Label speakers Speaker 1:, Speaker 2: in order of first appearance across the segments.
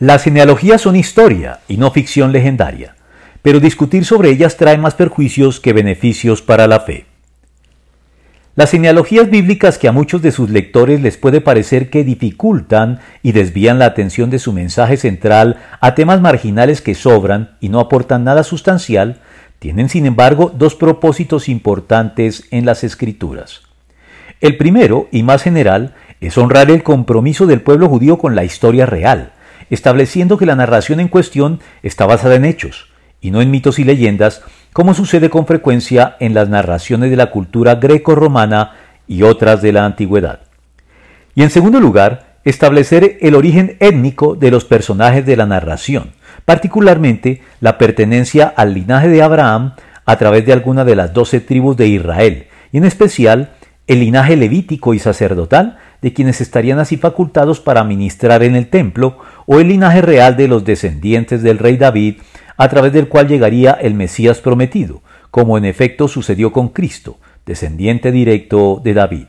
Speaker 1: Las genealogías son historia y no ficción legendaria, pero discutir sobre ellas trae más perjuicios que beneficios para la fe. Las genealogías bíblicas que a muchos de sus lectores les puede parecer que dificultan y desvían la atención de su mensaje central a temas marginales que sobran y no aportan nada sustancial, tienen sin embargo dos propósitos importantes en las escrituras. El primero, y más general, es honrar el compromiso del pueblo judío con la historia real, estableciendo que la narración en cuestión está basada en hechos, y no en mitos y leyendas, como sucede con frecuencia en las narraciones de la cultura greco-romana y otras de la antigüedad. Y en segundo lugar, establecer el origen étnico de los personajes de la narración, particularmente la pertenencia al linaje de Abraham a través de alguna de las doce tribus de Israel, y en especial el linaje levítico y sacerdotal de quienes estarían así facultados para ministrar en el templo, o el linaje real de los descendientes del rey David, a través del cual llegaría el Mesías prometido, como en efecto sucedió con Cristo, descendiente directo de David.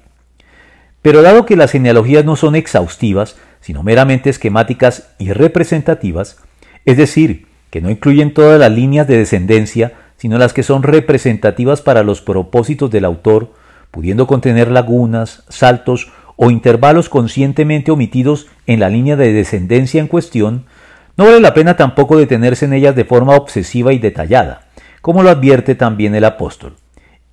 Speaker 1: Pero dado que las genealogías no son exhaustivas, sino meramente esquemáticas y representativas, es decir, que no incluyen todas las líneas de descendencia, sino las que son representativas para los propósitos del autor, pudiendo contener lagunas, saltos o intervalos conscientemente omitidos en la línea de descendencia en cuestión, no vale la pena tampoco detenerse en ellas de forma obsesiva y detallada, como lo advierte también el apóstol.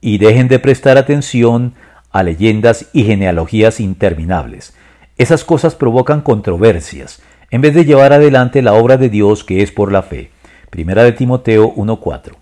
Speaker 1: Y dejen de prestar atención a leyendas y genealogías interminables. Esas cosas provocan controversias, en vez de llevar adelante la obra de Dios que es por la fe. Primera de Timoteo 1.4.